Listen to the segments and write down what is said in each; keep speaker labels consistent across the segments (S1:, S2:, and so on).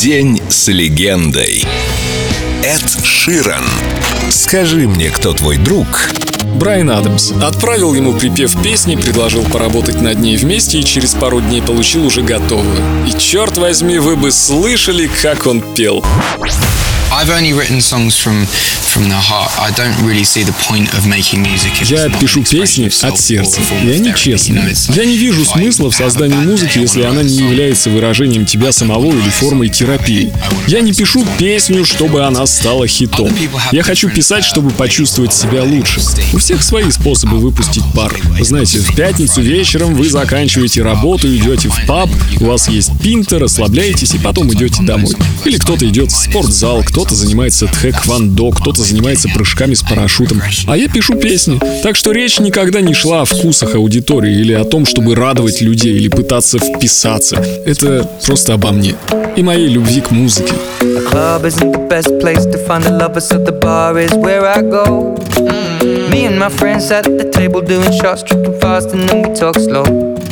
S1: День с легендой. Эд Ширан. Скажи мне, кто твой друг?
S2: Брайан Адамс отправил ему припев песни, предложил поработать над ней вместе и через пару дней получил уже готовую. И черт возьми, вы бы слышали, как он пел. Я пишу песни от сердца, и они честные. Я не вижу смысла в создании музыки, если она не является выражением тебя самого или формой терапии. Я не пишу песню, чтобы она стала хитом. Я хочу писать, чтобы почувствовать себя лучше. У всех свои способы выпустить пар. Знаете, в пятницу вечером вы заканчиваете работу, идете в паб, у вас есть пинта, расслабляетесь и потом идете домой. Или кто-то идет в спортзал, кто кто-то занимается тхэквондо, кто-то занимается прыжками с парашютом. А я пишу песни. Так что речь никогда не шла о вкусах аудитории или о том, чтобы радовать людей или пытаться вписаться. Это просто обо мне и моей любви к музыке. Me and my friends at the table doing shots, tripping fast, and then we talk slow.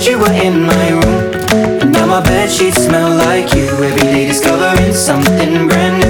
S2: Night you were in my room. And now my bed sheets smell like you. Every day discovering something brand new.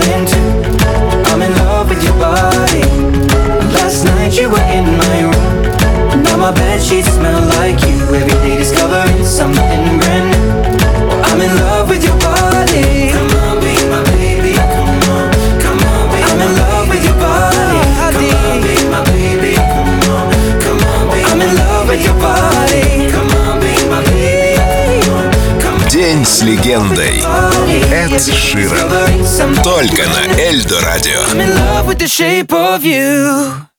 S2: something brand new. I'm in love with your body. Come on, be my baby. Come on, come on, be I'm in love with your body. Come on, be my baby. Come on, come on, be I'm in love with your body. Come on, be my baby. Come on, come on.
S1: День с легендой. Эд Ширан. Только на Эльдо Радио.
S2: I'm in love with the shape of you.